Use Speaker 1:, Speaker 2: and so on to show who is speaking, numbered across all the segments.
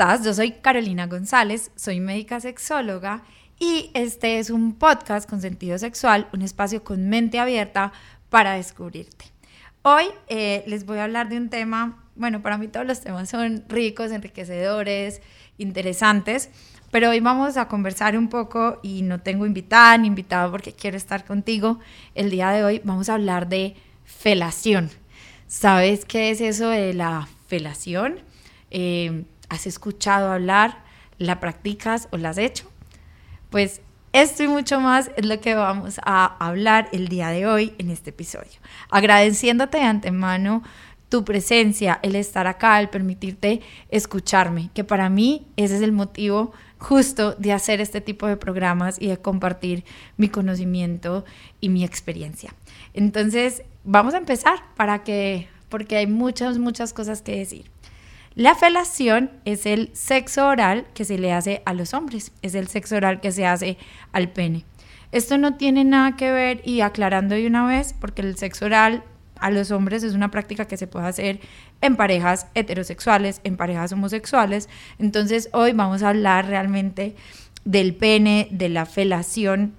Speaker 1: Estás? Yo soy Carolina González, soy médica sexóloga y este es un podcast con sentido sexual, un espacio con mente abierta para descubrirte. Hoy eh, les voy a hablar de un tema, bueno, para mí todos los temas son ricos, enriquecedores, interesantes, pero hoy vamos a conversar un poco y no tengo invitada ni invitado porque quiero estar contigo. El día de hoy vamos a hablar de felación. ¿Sabes qué es eso de la felación? Eh, ¿Has escuchado hablar? ¿La practicas o la has hecho? Pues esto y mucho más es lo que vamos a hablar el día de hoy en este episodio. Agradeciéndote de antemano tu presencia, el estar acá, el permitirte escucharme, que para mí ese es el motivo justo de hacer este tipo de programas y de compartir mi conocimiento y mi experiencia. Entonces, vamos a empezar para que, porque hay muchas, muchas cosas que decir. La felación es el sexo oral que se le hace a los hombres, es el sexo oral que se hace al pene. Esto no tiene nada que ver, y aclarando de una vez, porque el sexo oral a los hombres es una práctica que se puede hacer en parejas heterosexuales, en parejas homosexuales. Entonces hoy vamos a hablar realmente del pene, de la felación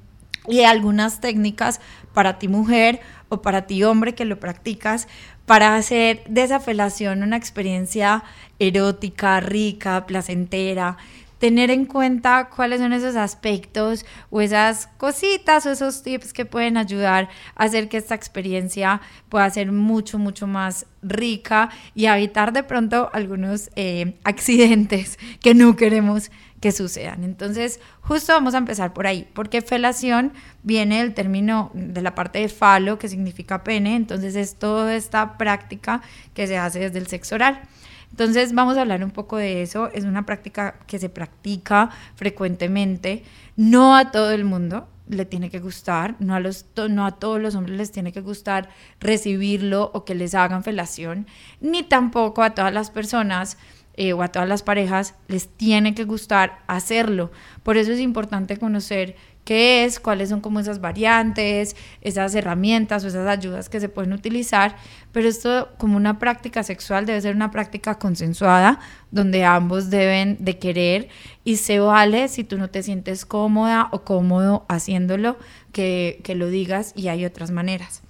Speaker 1: y de algunas técnicas para ti mujer o para ti hombre que lo practicas para hacer de esa felación una experiencia erótica, rica, placentera, tener en cuenta cuáles son esos aspectos o esas cositas o esos tips que pueden ayudar a hacer que esta experiencia pueda ser mucho, mucho más rica y evitar de pronto algunos eh, accidentes que no queremos que sucedan. Entonces, justo vamos a empezar por ahí, porque felación viene del término de la parte de falo, que significa pene, entonces es toda esta práctica que se hace desde el sexo oral. Entonces vamos a hablar un poco de eso. Es una práctica que se practica frecuentemente. No a todo el mundo le tiene que gustar, no a, los, no a todos los hombres les tiene que gustar recibirlo o que les hagan felación, ni tampoco a todas las personas eh, o a todas las parejas les tiene que gustar hacerlo. Por eso es importante conocer qué es, cuáles son como esas variantes, esas herramientas o esas ayudas que se pueden utilizar, pero esto como una práctica sexual debe ser una práctica consensuada, donde ambos deben de querer y se vale si tú no te sientes cómoda o cómodo haciéndolo, que, que lo digas y hay otras maneras.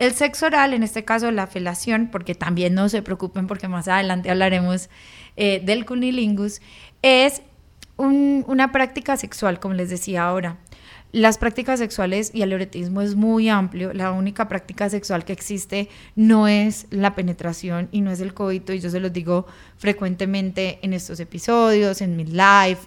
Speaker 1: El sexo oral, en este caso la felación, porque también no se preocupen porque más adelante hablaremos eh, del cunilingus, es una práctica sexual, como les decía ahora. Las prácticas sexuales y el erotismo es muy amplio. La única práctica sexual que existe no es la penetración y no es el coito. Y yo se los digo frecuentemente en estos episodios, en mi live,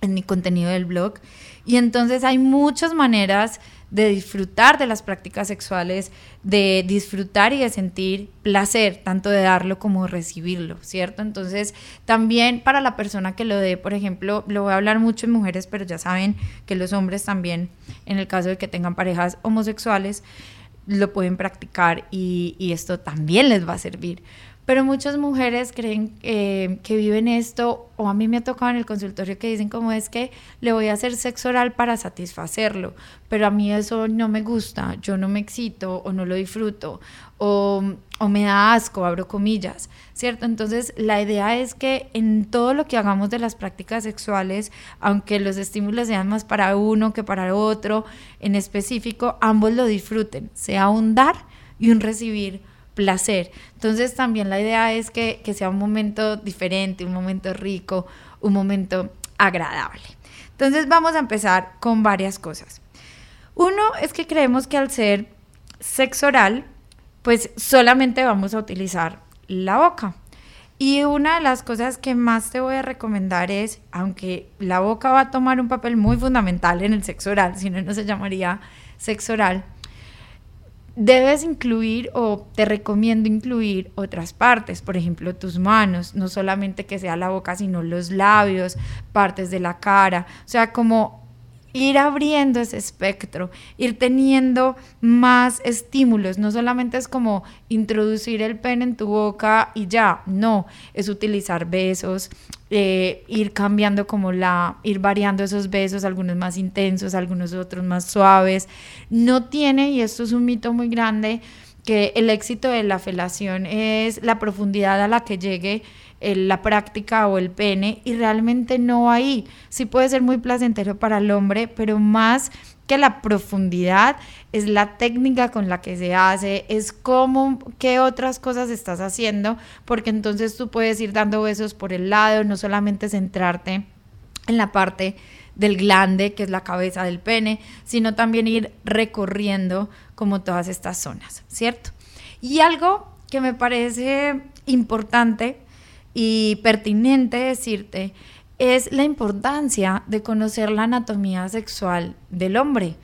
Speaker 1: en mi contenido del blog. Y entonces hay muchas maneras de disfrutar de las prácticas sexuales, de disfrutar y de sentir placer, tanto de darlo como de recibirlo, ¿cierto? Entonces, también para la persona que lo dé, por ejemplo, lo voy a hablar mucho en mujeres, pero ya saben que los hombres también, en el caso de que tengan parejas homosexuales, lo pueden practicar y, y esto también les va a servir pero muchas mujeres creen eh, que viven esto, o a mí me ha tocado en el consultorio que dicen como es que le voy a hacer sexo oral para satisfacerlo, pero a mí eso no me gusta, yo no me excito o no lo disfruto, o, o me da asco, abro comillas, ¿cierto? Entonces la idea es que en todo lo que hagamos de las prácticas sexuales, aunque los estímulos sean más para uno que para otro en específico, ambos lo disfruten, sea un dar y un recibir placer. Entonces también la idea es que, sea un momento diferente, un momento rico, un momento agradable. Entonces vamos a empezar con varias cosas. Uno es que creemos que al ser sexo oral, pues solamente vamos a utilizar la boca. Y una de las cosas que más te voy a recomendar es, aunque la boca va a tomar un papel muy fundamental en el sexo oral, si no, no se llamaría sexo oral, debes incluir o te recomiendo incluir otras partes, por ejemplo, tus manos, no solamente que sea la boca, sino los labios, partes de la cara, o sea, como ir abriendo ese espectro, ir teniendo más estímulos. No solamente es como introducir el pen en tu boca y ya, no, es utilizar besos, eh, ir cambiando como la, ir variando esos besos, algunos más intensos, algunos otros más suaves. No tiene, y esto es un mito muy grande, que el éxito de la felación es la profundidad a la que llegue la práctica o el pene y realmente no ahí. Sí puede ser muy placentero para el hombre, pero más que la profundidad es la técnica con la que se hace, es cómo, qué otras cosas estás haciendo, porque entonces tú puedes ir dando besos por el lado, no solamente centrarte en la parte del glande, que es la cabeza del pene, sino también ir recorriendo como todas estas zonas, ¿cierto? Y algo que me parece importante y pertinente decirte es la importancia de conocer la anatomía sexual del hombre,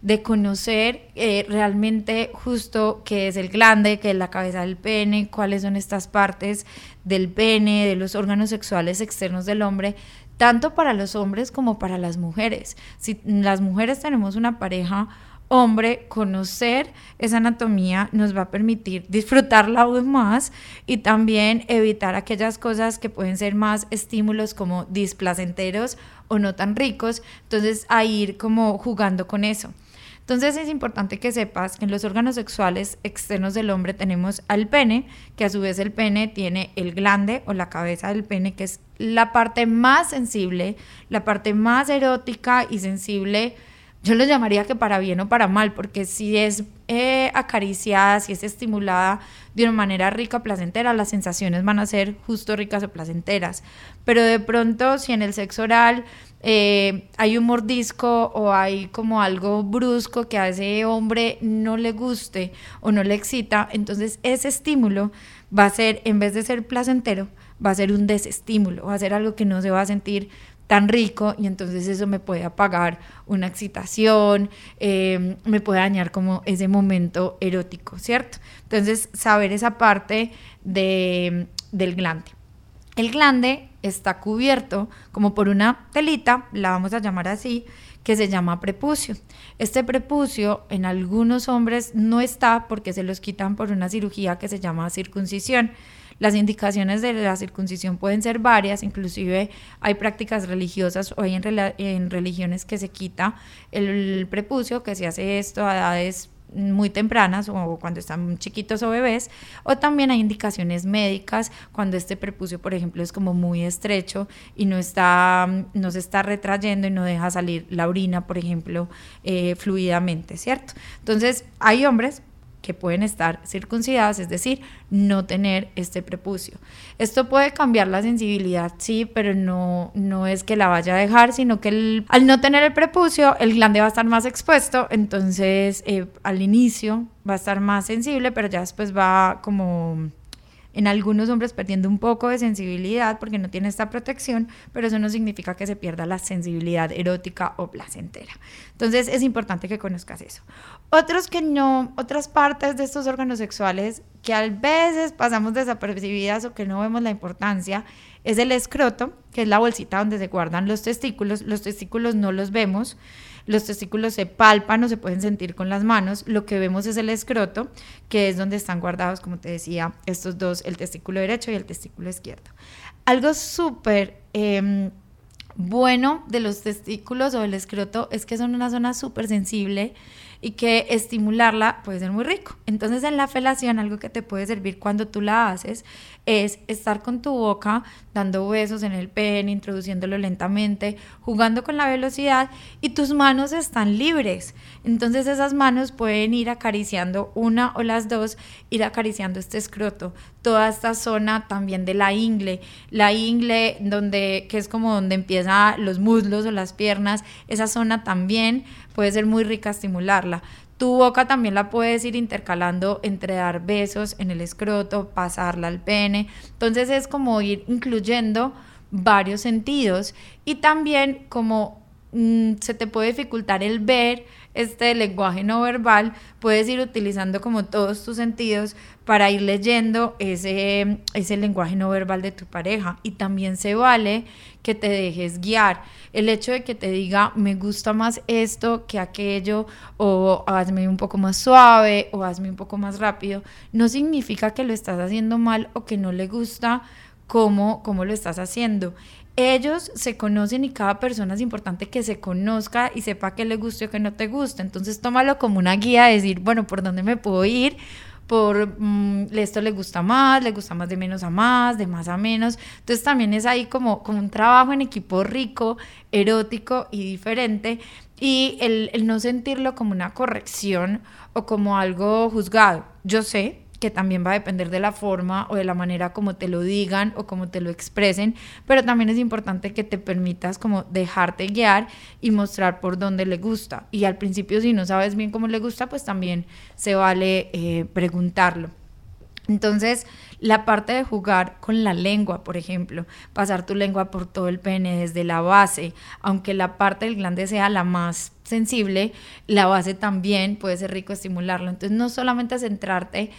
Speaker 1: de conocer eh, realmente justo qué es el glande, qué es la cabeza del pene, cuáles son estas partes del pene, de los órganos sexuales externos del hombre, tanto para los hombres como para las mujeres. Si las mujeres tenemos una pareja, hombre, conocer esa anatomía nos va a permitir disfrutarla aún más y también evitar aquellas cosas que pueden ser más estímulos como displacenteros o no tan ricos, entonces a ir como jugando con eso. Entonces es importante que sepas que en los órganos sexuales externos del hombre tenemos al pene, que a su vez el pene tiene el glande o la cabeza del pene, que es la parte más sensible, la parte más erótica y sensible yo lo llamaría que para bien o para mal, porque si es eh, acariciada, si es estimulada de una manera rica, placentera, las sensaciones van a ser justo ricas o placenteras. Pero de pronto, si en el sexo oral eh, hay un mordisco o hay como algo brusco que a ese hombre no le guste o no le excita, entonces ese estímulo va a ser, en vez de ser placentero, va a ser un desestímulo, va a ser algo que no se va a sentir tan rico y entonces eso me puede apagar una excitación, eh, me puede dañar como ese momento erótico, ¿cierto? Entonces, saber esa parte de, del glande. El glande está cubierto como por una telita, la vamos a llamar así, que se llama prepucio. Este prepucio en algunos hombres no está porque se los quitan por una cirugía que se llama circuncisión. Las indicaciones de la circuncisión pueden ser varias, inclusive hay prácticas religiosas o hay en, religiones que se quita el, prepucio, que se hace esto a edades muy tempranas o cuando están chiquitos o bebés, o también hay indicaciones médicas cuando este prepucio, por ejemplo, es como muy estrecho y no está, no se está retrayendo y no deja salir la orina, por ejemplo, eh, fluidamente, ¿cierto? Entonces, hay hombres que pueden estar circuncidadas, es decir, no tener este prepucio. Esto puede cambiar la sensibilidad, sí, pero no, no es que la vaya a dejar, sino que al no tener el prepucio, el glande va a estar más expuesto, entonces eh, al inicio va a estar más sensible, pero ya después va como en algunos hombres perdiendo un poco de sensibilidad porque no tiene esta protección, pero eso no significa que se pierda la sensibilidad erótica o placentera. Entonces es importante que conozcas eso. Otros que no, otras partes de estos órganos sexuales que a veces pasamos desapercibidas o que no vemos la importancia es el escroto, que es la bolsita donde se guardan los testículos. Los testículos no los vemos. Los testículos se palpan o se pueden sentir con las manos. Lo que vemos es el escroto, que es donde están guardados, como te decía, estos dos, el testículo derecho y el testículo izquierdo. Algo súper em, bueno de los testículos o del escroto es que son una zona súper sensible y que estimularla puede ser muy rico. Entonces en la felación algo que te puede servir cuando tú la haces es estar con tu boca dando besos en el pene, introduciéndolo lentamente, jugando con la velocidad y tus manos están libres. Entonces esas manos pueden ir acariciando una o las dos, ir acariciando este escroto, toda esta zona también de la ingle, la ingle donde que es como donde empiezan los muslos o las piernas, esa zona también puede ser muy rica estimularla. Tu boca también la puedes ir intercalando entre dar besos en el escroto, pasarla al pene. Entonces es como ir incluyendo varios sentidos y también como mm, se te puede dificultar el ver este lenguaje no verbal, puedes ir utilizando como todos tus sentidos para ir leyendo ese, ese lenguaje no verbal de tu pareja. Y también se vale que te dejes guiar. El hecho de que te diga, me gusta más esto que aquello, o hazme un poco más suave, o hazme un poco más rápido, no significa que lo estás haciendo mal o que no le gusta cómo, cómo lo estás haciendo ellos se conocen y cada persona es importante que se conozca y sepa qué le gusta o qué no te gusta. Entonces tómalo como una guía, decir, bueno, ¿por dónde me puedo ir? Por mm, esto le gusta más, le gusta más de menos a más, de más a menos. Entonces también es ahí como, como un trabajo en equipo rico, erótico y diferente. Y el, el no sentirlo como una corrección o como algo juzgado. Yo sé, que también va a depender de la forma o de la manera como te lo digan o como te lo expresen, pero también es importante que te permitas como dejarte guiar y mostrar por dónde le gusta. Y al principio si no sabes bien cómo le gusta, pues también se vale eh, preguntarlo. Entonces, la parte de jugar con la lengua, por ejemplo, pasar tu lengua por todo el pene desde la base, aunque la parte del glande sea la más sensible, la base también puede ser rico estimularlo. Entonces, no solamente centrarte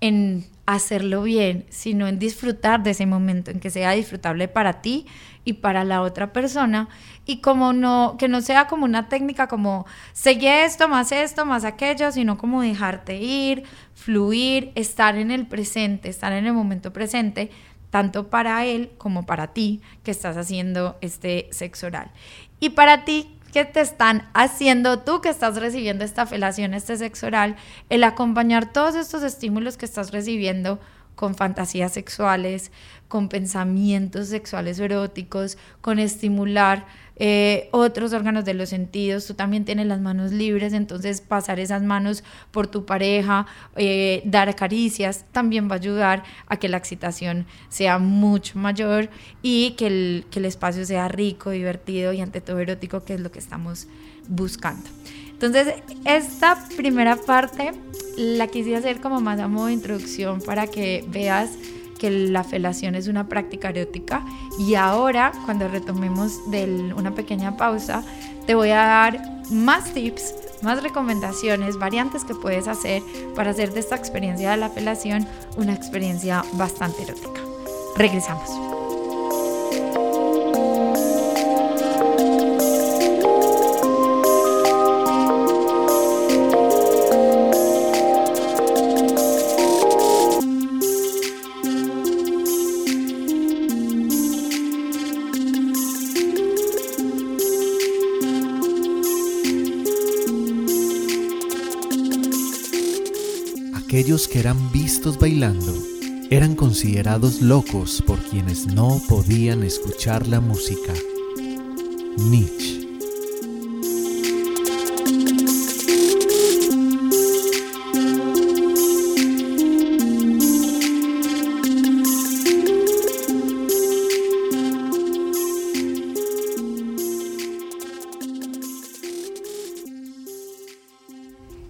Speaker 1: en hacerlo bien, sino en disfrutar de ese momento, en que sea disfrutable para ti y para la otra persona y como no que no sea como una técnica como seguir esto más esto más aquello, sino como dejarte ir, fluir, estar en el presente, estar en el momento presente tanto para él como para ti que estás haciendo este sexo oral. Y para ti que te están haciendo tú que estás recibiendo esta felación, este sexo oral, el acompañar todos estos estímulos que estás recibiendo con fantasías sexuales, con pensamientos sexuales eróticos, con estimular eh, otros órganos de los sentidos, tú también tienes las manos libres, entonces pasar esas manos por tu pareja, eh, dar caricias, también va a ayudar a que la excitación sea mucho mayor y que el, que el espacio sea rico, divertido y ante todo erótico, que es lo que estamos buscando. Entonces, esta primera parte la quise hacer como más a modo de introducción para que veas que la felación es una práctica erótica y ahora cuando retomemos de una pequeña pausa te voy a dar más tips, más recomendaciones, variantes que puedes hacer para hacer de esta experiencia de la felación una experiencia bastante erótica. Regresamos.
Speaker 2: Eran vistos bailando eran considerados locos por quienes no podían escuchar la música. Nietzsche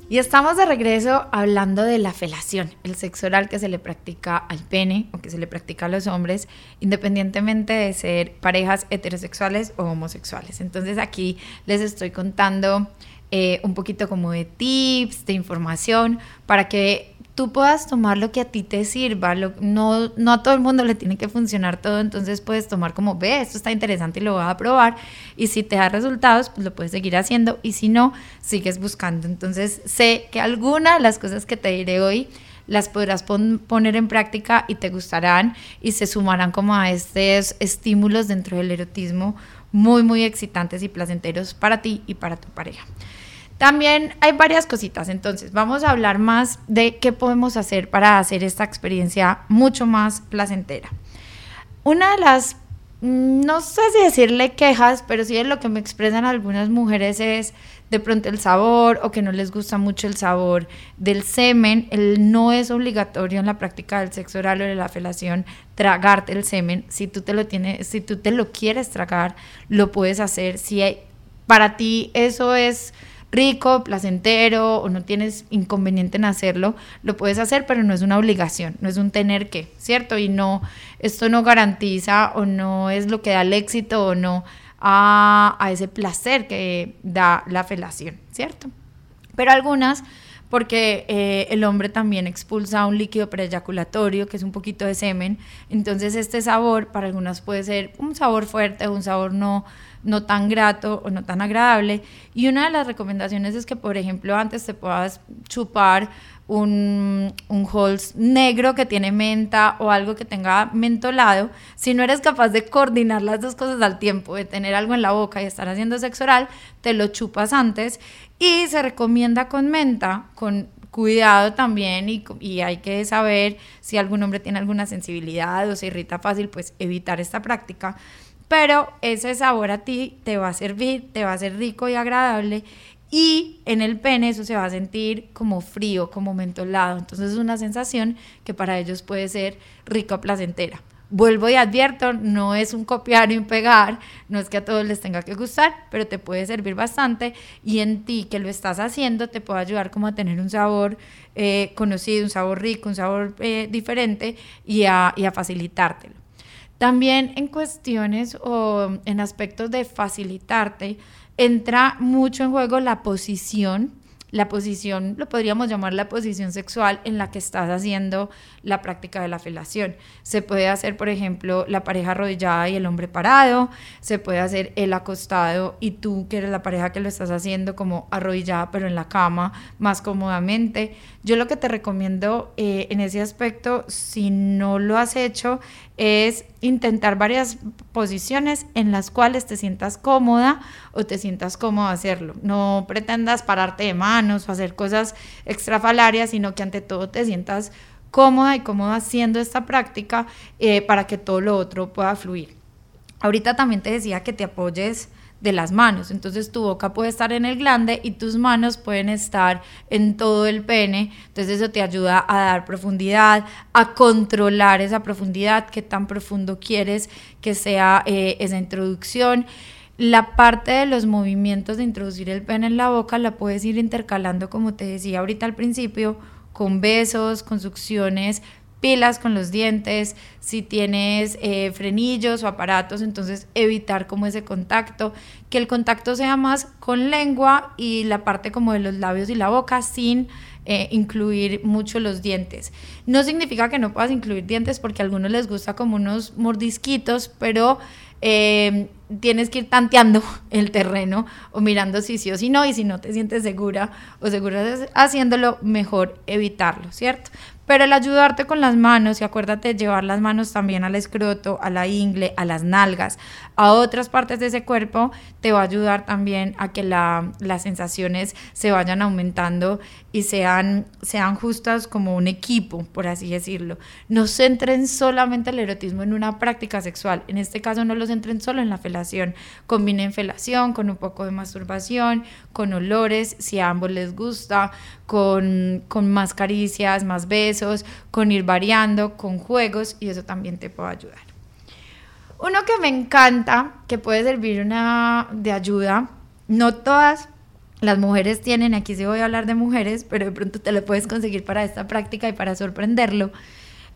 Speaker 1: Y estamos de regreso hablando de la felación, el sexo oral que se le practica al pene o que se le practica a los hombres, independientemente de ser parejas heterosexuales o homosexuales. Entonces aquí les estoy contando eh, un poquito como de tips, de información, para que tú puedas tomar lo que a ti te sirva. no, no a todo el mundo le tiene que funcionar todo, entonces puedes tomar como, ve, esto está interesante y lo voy a probar. Y si te da resultados, pues lo puedes seguir haciendo. Y si no, sigues buscando. Entonces sé que alguna de las cosas que te diré hoy las podrás poner en práctica y te gustarán y se sumarán como a estos estímulos dentro del erotismo muy, muy excitantes y placenteros para ti y para tu pareja. También hay varias cositas, entonces vamos a hablar más de qué podemos hacer para hacer esta experiencia mucho más placentera. Una de las, no sé si decirle quejas, pero sí de lo que me expresan algunas mujeres es de pronto el sabor o que no les gusta mucho el sabor del semen. El, no es obligatorio en la práctica del sexo oral o de la felación tragarte el semen. Si tú te lo tienes, si tú te lo quieres tragar, lo puedes hacer. Si para ti eso es rico, placentero o no tienes inconveniente en hacerlo, lo puedes hacer, pero no es una obligación, no es un tener que, ¿cierto? Y no, esto no garantiza o no es lo que da el éxito o no a, a ese placer que da la felación, ¿cierto? Pero algunas porque eh, el hombre también expulsa un líquido preeyaculatorio, que es un poquito de semen. Entonces este sabor para algunas puede ser un sabor fuerte un sabor no, no tan grato o no tan agradable. Y una de las recomendaciones es que, por ejemplo, antes te puedas chupar un, un Halls negro que tiene menta o algo que tenga mentolado, si no eres capaz de coordinar las dos cosas al tiempo, de tener algo en la boca y estar haciendo sexo oral, te lo chupas antes y se recomienda con menta, con cuidado también y, y, hay que saber si algún hombre tiene alguna sensibilidad o se irrita fácil, pues evitar esta práctica. Pero ese sabor a ti te va a servir, te va a ser rico y agradable y en el pene eso se va a sentir como frío, como mentolado. Entonces es una sensación que para ellos puede ser rica, placentera. Vuelvo y advierto, no es un copiar y un pegar, no es que a todos les tenga que gustar, pero te puede servir bastante y en ti que lo estás haciendo te puede ayudar como a tener un sabor eh, conocido, un sabor rico, un sabor eh, diferente y a, y a facilitártelo. También en cuestiones o en aspectos de facilitarte, entra mucho en juego la posición la posición, lo podríamos llamar la posición sexual en la que estás haciendo la práctica de la felación. Se puede hacer, por ejemplo, la pareja arrodillada y el hombre parado, se puede hacer el acostado y tú que eres la pareja que lo estás haciendo como arrodillada pero en la cama más cómodamente. Yo lo que te recomiendo eh, en ese aspecto, si no lo has hecho, es intentar varias posiciones en las cuales te sientas cómoda o te sientas cómodo hacerlo. No pretendas pararte de manos o hacer cosas extrafalarias, sino que ante todo te sientas cómoda y cómoda haciendo esta práctica eh, para que todo lo otro pueda fluir. Ahorita también te decía que te apoyes de las manos. Entonces tu boca puede estar en el glande y tus manos pueden estar en todo el pene. Entonces eso te ayuda a dar profundidad, a controlar esa profundidad, qué tan profundo quieres que sea eh, esa introducción. La parte de los movimientos de introducir el pene en la boca la puedes ir intercalando, como te decía ahorita al principio, con besos, con succiones pilas con los dientes, si tienes eh, frenillos o aparatos, entonces evitar como ese contacto, que el contacto sea más con lengua y la parte como de los labios y la boca sin eh, incluir mucho los dientes. No significa que no puedas incluir dientes porque a algunos les gusta como unos mordisquitos, pero eh, tienes que ir tanteando el terreno o mirando si sí o si no, y si no te sientes segura o segura haciéndolo, mejor evitarlo, ¿cierto? Pero el ayudarte con las manos, y acuérdate de llevar las manos también al escroto, a la ingle, a las nalgas, a otras partes de ese cuerpo, te va a ayudar también a que la, las sensaciones se vayan aumentando y sean, sean justas como un equipo, por así decirlo. No centren solamente el erotismo en una práctica sexual. En este caso no lo centren solo en la felación. Combinen felación con un poco de masturbación, con olores, si a ambos les gusta, con, con más caricias, más besos, con ir variando, con juegos y eso también te puede ayudar. Uno que me encanta, que puede servir una de ayuda, no todas las mujeres tienen, aquí sí voy a hablar de mujeres, pero de pronto te lo puedes conseguir para esta práctica y para sorprenderlo,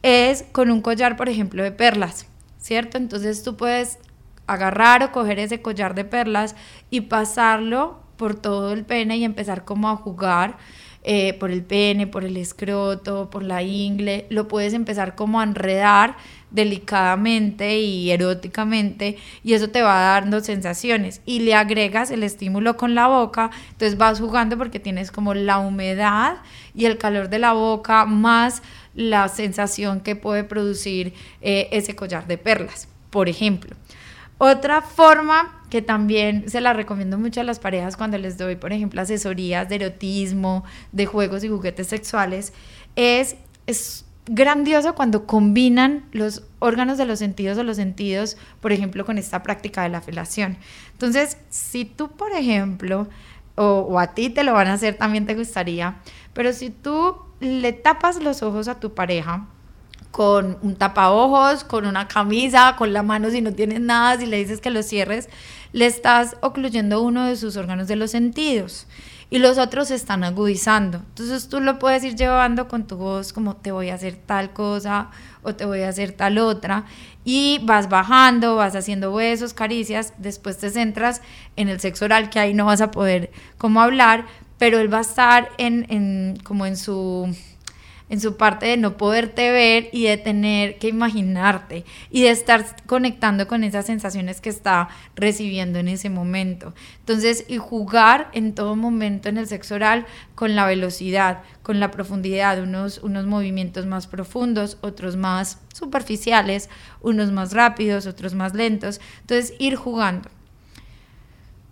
Speaker 1: es con un collar, por ejemplo, de perlas, ¿cierto? Entonces tú puedes agarrar o coger ese collar de perlas y pasarlo por todo el pene y empezar como a jugar eh, por el pene, por el escroto, por la ingle, lo puedes empezar como a enredar delicadamente y eróticamente y eso te va dando sensaciones y le agregas el estímulo con la boca, entonces vas jugando porque tienes como la humedad y el calor de la boca más la sensación que puede producir eh, ese collar de perlas, por ejemplo. Otra forma que también se la recomiendo mucho a las parejas cuando les doy, por ejemplo, asesorías de erotismo, de juegos y juguetes sexuales, es, es grandioso cuando combinan los órganos de los sentidos o los sentidos, por ejemplo, con esta práctica de la felación. Entonces, si tú, por ejemplo, o, o a ti te lo van a hacer, también te gustaría, pero si tú le tapas los ojos a tu pareja, con un tapaojos, con una camisa, con la mano si no tienes nada, si le dices que lo cierres, le estás ocluyendo uno de sus órganos de los sentidos. y los otros se están agudizando. Entonces tú lo puedes ir llevando con tu voz como te voy a hacer tal cosa o te voy a hacer tal otra y vas bajando, vas haciendo besos, caricias, después te centras en el sexo oral que ahí no vas a poder como hablar, pero él va a estar en, en como en su en su parte de no poderte ver y de tener que imaginarte y de estar conectando con esas sensaciones que está recibiendo en ese momento. Entonces, y jugar en todo momento en el sexo oral con la velocidad, con la profundidad, unos, unos movimientos más profundos, otros más superficiales, unos más rápidos, otros más lentos. Entonces, ir jugando.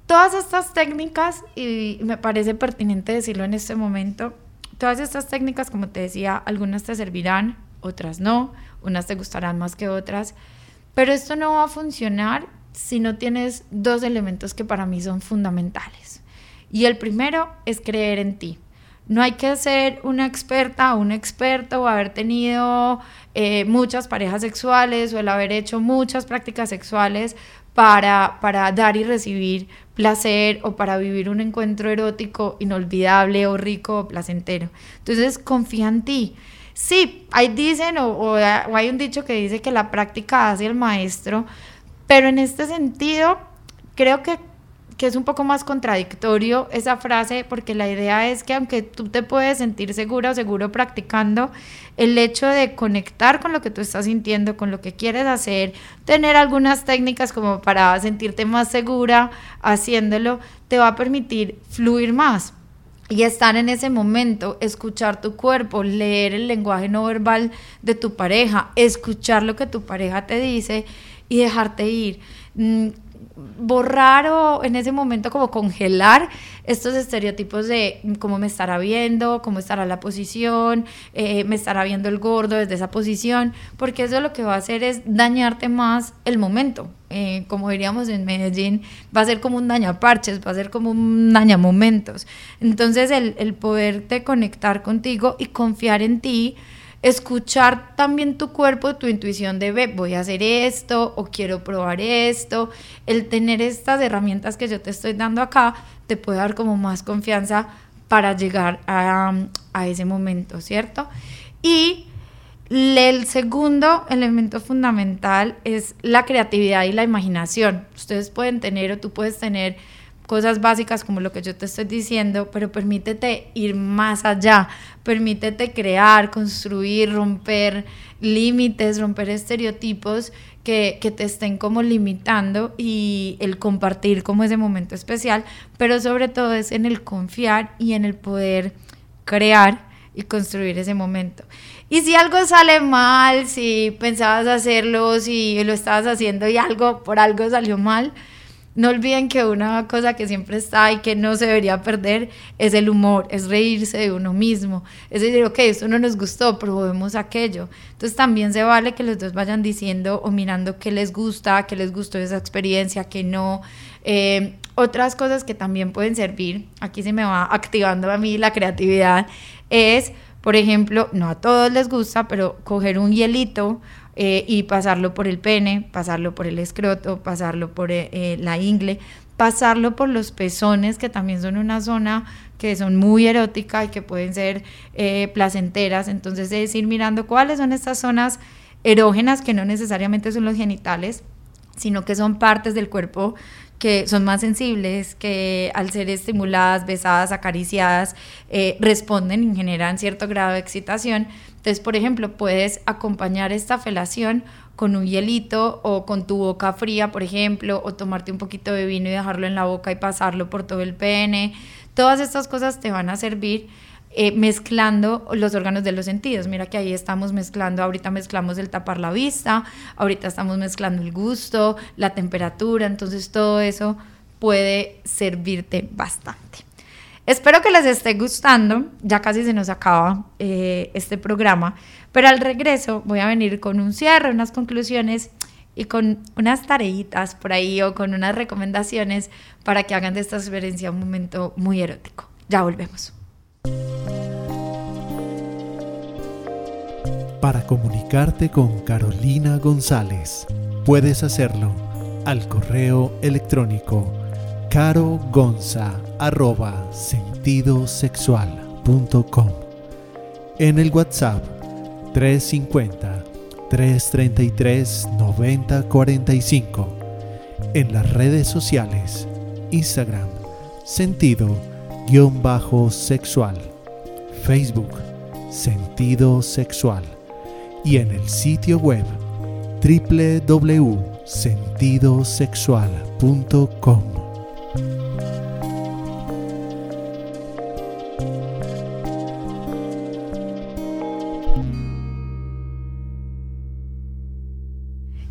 Speaker 1: Todas estas técnicas, y me parece pertinente decirlo en este momento, Todas estas técnicas, como te decía, algunas te servirán, otras no, unas te gustarán más que otras, pero esto no va a funcionar si no tienes dos elementos que para mí son fundamentales. Y el primero es creer en ti. No hay que ser una experta o un experto o haber tenido eh, muchas parejas sexuales o el haber hecho muchas prácticas sexuales para, para dar y recibir placer o para vivir un encuentro erótico inolvidable o rico o placentero. Entonces, confía en ti. Sí, ahí dicen o, o, hay un dicho que dice que la práctica hace el maestro, pero en este sentido creo que que es un poco más contradictorio esa frase, porque la idea es que aunque tú te puedes sentir segura o seguro practicando, el hecho de conectar con lo que tú estás sintiendo, con lo que quieres hacer, tener algunas técnicas como para sentirte más segura haciéndolo, te va a permitir fluir más y estar en ese momento, escuchar tu cuerpo, leer el lenguaje no verbal de tu pareja, escuchar lo que tu pareja te dice y dejarte ir. Mm, borrar o en ese momento como congelar estos estereotipos de cómo me estará viendo, cómo estará la posición, eh, me estará viendo el gordo desde esa posición, porque eso lo que va a hacer es dañarte más el momento. Eh, como diríamos en Medellín, va a ser como un dañaparches, va a ser como un dañamomentos. Entonces el, el poderte conectar contigo y confiar en ti, escuchar también tu cuerpo, tu intuición de, voy a hacer esto o quiero probar esto. El tener estas herramientas que yo te estoy dando acá te puede dar como más confianza para llegar a, a ese momento, ¿cierto? Y el segundo elemento fundamental es la creatividad y la imaginación. Ustedes pueden tener o tú puedes tener cosas básicas como lo que yo te estoy diciendo, pero permítete ir más allá, permítete crear, construir, romper límites, romper estereotipos que, que, te estén como limitando y el compartir como ese momento especial, pero sobre todo es en el confiar y en el poder crear y construir ese momento. Y si algo sale mal, si pensabas hacerlo, si lo estabas haciendo y algo por algo salió mal, no olviden que una cosa que siempre está y que no se debería perder es el humor, es reírse de uno mismo. Es decir, ok, esto no nos gustó, probemos aquello. Entonces también se vale que los dos vayan diciendo o mirando qué les gusta, qué les gustó esa experiencia, qué no. Eh, otras cosas que también pueden servir, aquí se me va activando a mí la creatividad, es, por ejemplo, no a todos les gusta, pero coger un hielito eh, y pasarlo por el pene, pasarlo por el escroto, pasarlo por eh, eh, la ingle, pasarlo por los pezones, que también son una zona que son muy erótica y que pueden ser placenteras. Entonces es ir mirando cuáles son estas zonas erógenas que no necesariamente son los genitales, sino que son partes del cuerpo que son más sensibles, que al ser estimuladas, besadas, acariciadas, responden y generan cierto grado de excitación. Entonces, por ejemplo, puedes acompañar esta felación con un hielito o con tu boca fría, por ejemplo, o tomarte un poquito de vino y dejarlo en la boca y pasarlo por todo el pene. Todas estas cosas te van a servir eh, mezclando los órganos de los sentidos. Mira que ahí estamos mezclando, ahorita mezclamos el tapar la vista, ahorita estamos mezclando el gusto, la temperatura, entonces todo eso puede servirte bastante. Espero que les esté gustando, ya casi se nos acaba eh, este programa, pero al regreso voy a venir con un cierre, unas conclusiones y con unas tareitas por ahí o con unas recomendaciones para que hagan de esta experiencia un momento muy erótico. Ya volvemos.
Speaker 2: Para comunicarte con Carolina González, puedes hacerlo al correo electrónico carogonsasentidosexual.com En el WhatsApp 350 333 9045. En las redes sociales Instagram sentido-sexual, Facebook sentido sexual y en el sitio web www.sentidosexual.com.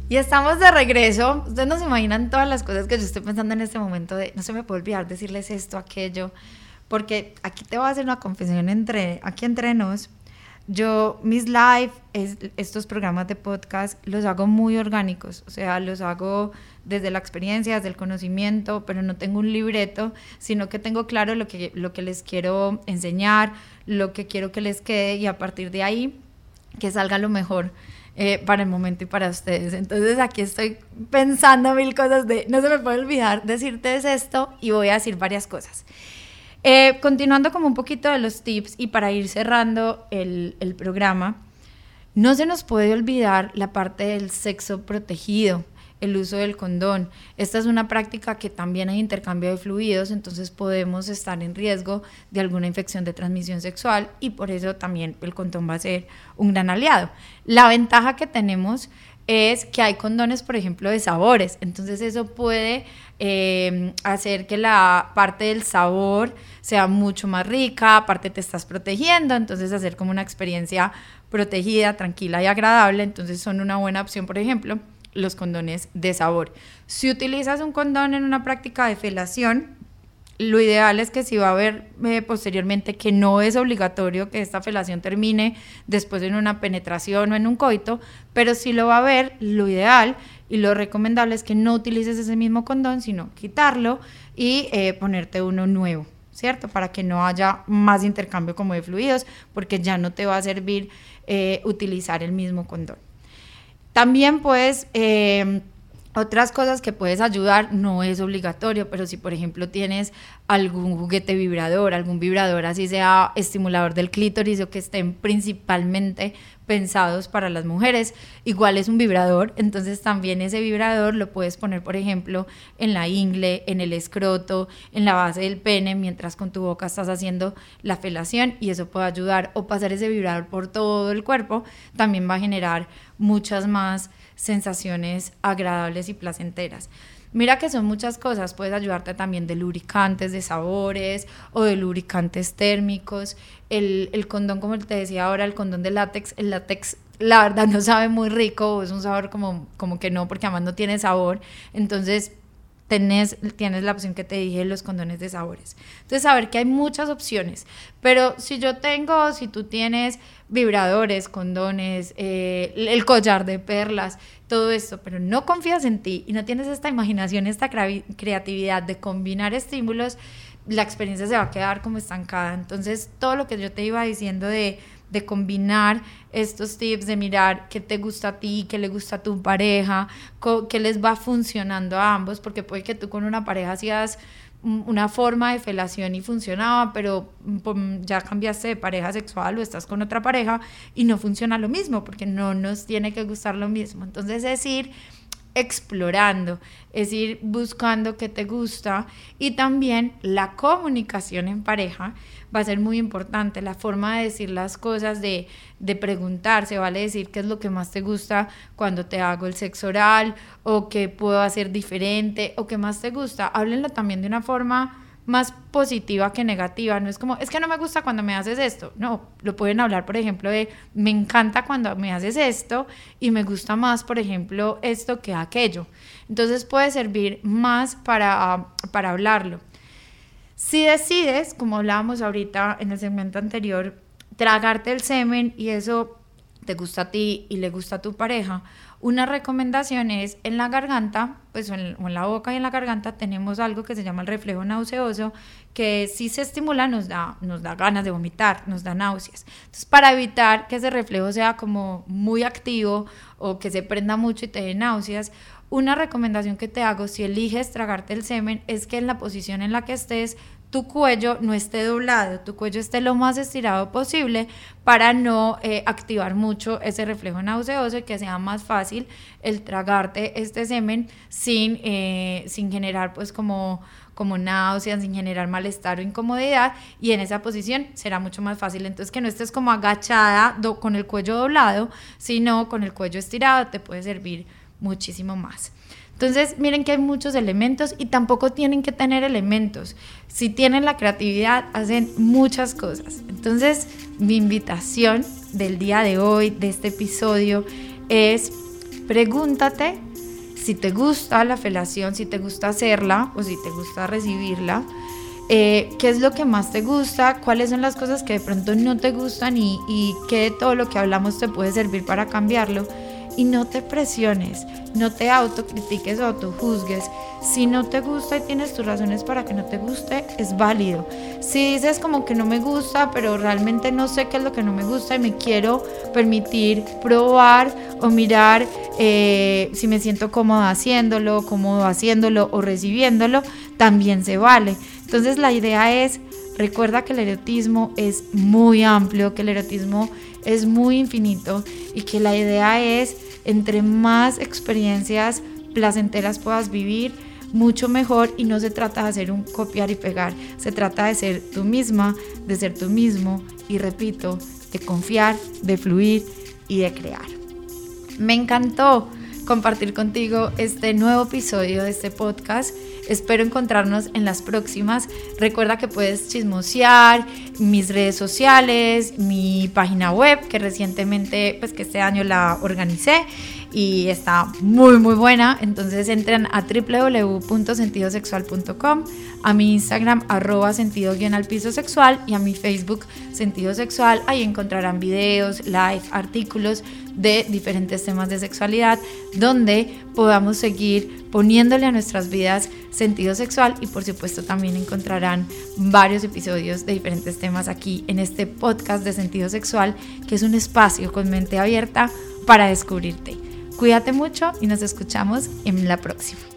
Speaker 1: Y estamos de regreso. Ustedes no se imaginan todas las cosas que yo estoy pensando en este momento de no se me puede olvidar decirles esto, aquello, porque aquí te voy a hacer una confesión entre aquí entre nos. Yo, mis live, estos programas de podcast, los hago muy orgánicos, o sea, los hago desde la experiencia, desde el conocimiento, pero no tengo un libreto, sino que tengo claro lo que, lo que les quiero enseñar, lo que quiero que les quede y a partir de ahí que salga lo mejor. Eh, para el momento y para ustedes. Entonces aquí estoy pensando mil cosas de, no se me puede olvidar decirte esto y voy a decir varias cosas. Eh, continuando como un poquito de los tips y para ir cerrando el, el programa, no se nos puede olvidar la parte del sexo protegido el uso del condón. Esta es una práctica que también hay intercambio de fluidos, entonces podemos estar en riesgo de alguna infección de transmisión sexual y por eso también el condón va a ser un gran aliado. La ventaja que tenemos es que hay condones, por ejemplo, de sabores, entonces eso puede eh, hacer que la parte del sabor sea mucho más rica, aparte te estás protegiendo, entonces hacer como una experiencia protegida, tranquila y agradable, entonces son una buena opción, por ejemplo los condones de sabor. Si utilizas un condón en una práctica de felación, lo ideal es que si va a haber eh, posteriormente que no es obligatorio que esta felación termine después en una penetración o en un coito, pero si lo va a haber, lo ideal y lo recomendable es que no utilices ese mismo condón, sino quitarlo y eh, ponerte uno nuevo, ¿cierto? Para que no haya más intercambio como de fluidos, porque ya no te va a servir eh, utilizar el mismo condón. También puedes, otras cosas que puedes ayudar, no es obligatorio, pero si por ejemplo tienes algún juguete vibrador, algún vibrador así sea estimulador del clítoris o que estén principalmente pensados para las mujeres. Igual es un vibrador, entonces también ese vibrador lo puedes poner, por ejemplo, en la ingle, en el escroto, en la base del pene, mientras con tu boca estás haciendo la felación y eso puede ayudar. O pasar ese vibrador por todo el cuerpo también va a generar muchas más sensaciones agradables y placenteras. Mira que son muchas cosas, puedes ayudarte también de lubricantes, de sabores o de lubricantes térmicos. El, el condón, como te decía ahora, el condón de látex, el látex la verdad no sabe muy rico, es un sabor como, como que no, porque además no tiene sabor. Entonces, tenés, tienes la opción que te dije, los condones de sabores. Entonces, saber que hay muchas opciones, pero si yo tengo, si tú tienes vibradores, condones, eh, el collar de perlas, todo esto, pero no confías en ti y no tienes esta imaginación, esta creatividad de combinar estímulos, la experiencia se va a quedar como estancada. Entonces, todo lo que yo te iba diciendo de de combinar estos tips, de mirar qué te gusta a ti, qué le gusta a tu pareja, qué les va funcionando a ambos, porque puede que tú con una pareja hacías una forma de felación y funcionaba, pero ya cambiaste de pareja sexual o estás con otra pareja y no funciona lo mismo, porque no nos tiene que gustar lo mismo. Entonces, es ir explorando, es ir buscando qué te gusta y también la comunicación en pareja va a ser muy importante, la forma de decir las cosas, de, de preguntarse, vale decir qué es lo que más te gusta cuando te hago el sexo oral o qué puedo hacer diferente o qué más te gusta, háblenlo también de una forma más positiva que negativa. No es como, es que no me gusta cuando me haces esto. No, lo pueden hablar, por ejemplo, de, me encanta cuando me haces esto y me gusta más, por ejemplo, esto que aquello. Entonces puede servir más para, para hablarlo. Si decides, como hablábamos ahorita en el segmento anterior, tragarte el semen y eso te gusta a ti y le gusta a tu pareja, una recomendación es en la garganta, pues en, en, la boca y en la garganta tenemos algo que se llama el reflejo nauseoso, que si se estimula nos da, nos da ganas de vomitar, nos da náuseas. Entonces, para evitar que ese reflejo sea como muy activo o que se prenda mucho y te dé náuseas, una recomendación que te hago si eliges tragarte el semen es que en la posición en la que estés tu cuello no esté doblado, tu cuello esté lo más estirado posible para no eh, activar mucho ese reflejo nauseoso y que sea más fácil el tragarte este semen sin, eh, sin generar pues como, como náuseas, sin generar malestar o incomodidad y en esa posición será mucho más fácil. Entonces que no estés como agachada con el cuello doblado, sino con el cuello estirado te puede servir muchísimo más. Entonces, miren que hay muchos elementos y tampoco tienen que tener elementos. Si tienen la creatividad, hacen muchas cosas. Entonces, mi invitación del día de hoy, de este episodio, es pregúntate si te gusta la felación, si te gusta hacerla o si te gusta recibirla. Eh, qué es lo que más te gusta, cuáles son las cosas que de pronto no te gustan y, y qué de todo lo que hablamos te puede servir para cambiarlo y no te presiones, no te autocritiques o autojuzgues. Si no te gusta y tienes tus razones para que no te guste, es válido. Si dices como que no me gusta, pero realmente no sé qué es lo que no me gusta y me quiero permitir probar o mirar eh, si me siento cómoda haciéndolo, cómodo haciéndolo o recibiéndolo, también se vale. Entonces la idea es, recuerda que el erotismo es muy amplio, que el erotismo es muy infinito y que la idea es entre más experiencias placenteras puedas vivir, mucho mejor y no se trata de hacer un copiar y pegar, se trata de ser tú misma, de ser tú mismo y repito, de confiar, de fluir y de crear. Me encantó compartir contigo este nuevo episodio de este podcast. Espero encontrarnos en las próximas. Recuerda que puedes chismosear mis redes sociales, mi página web que recientemente, pues que este año la organicé y está muy muy buena. Entonces entren a www.sentidosexual.com, a mi Instagram arroba sentido guion al piso sexual y a mi Facebook sentido sexual. Ahí encontrarán videos, live, artículos de diferentes temas de sexualidad donde podamos seguir poniéndole a nuestras vidas sentido sexual y por supuesto también encontrarán varios episodios de diferentes temas aquí en este podcast de sentido sexual que es un espacio con mente abierta para descubrirte. Cuídate mucho y nos escuchamos en la próxima.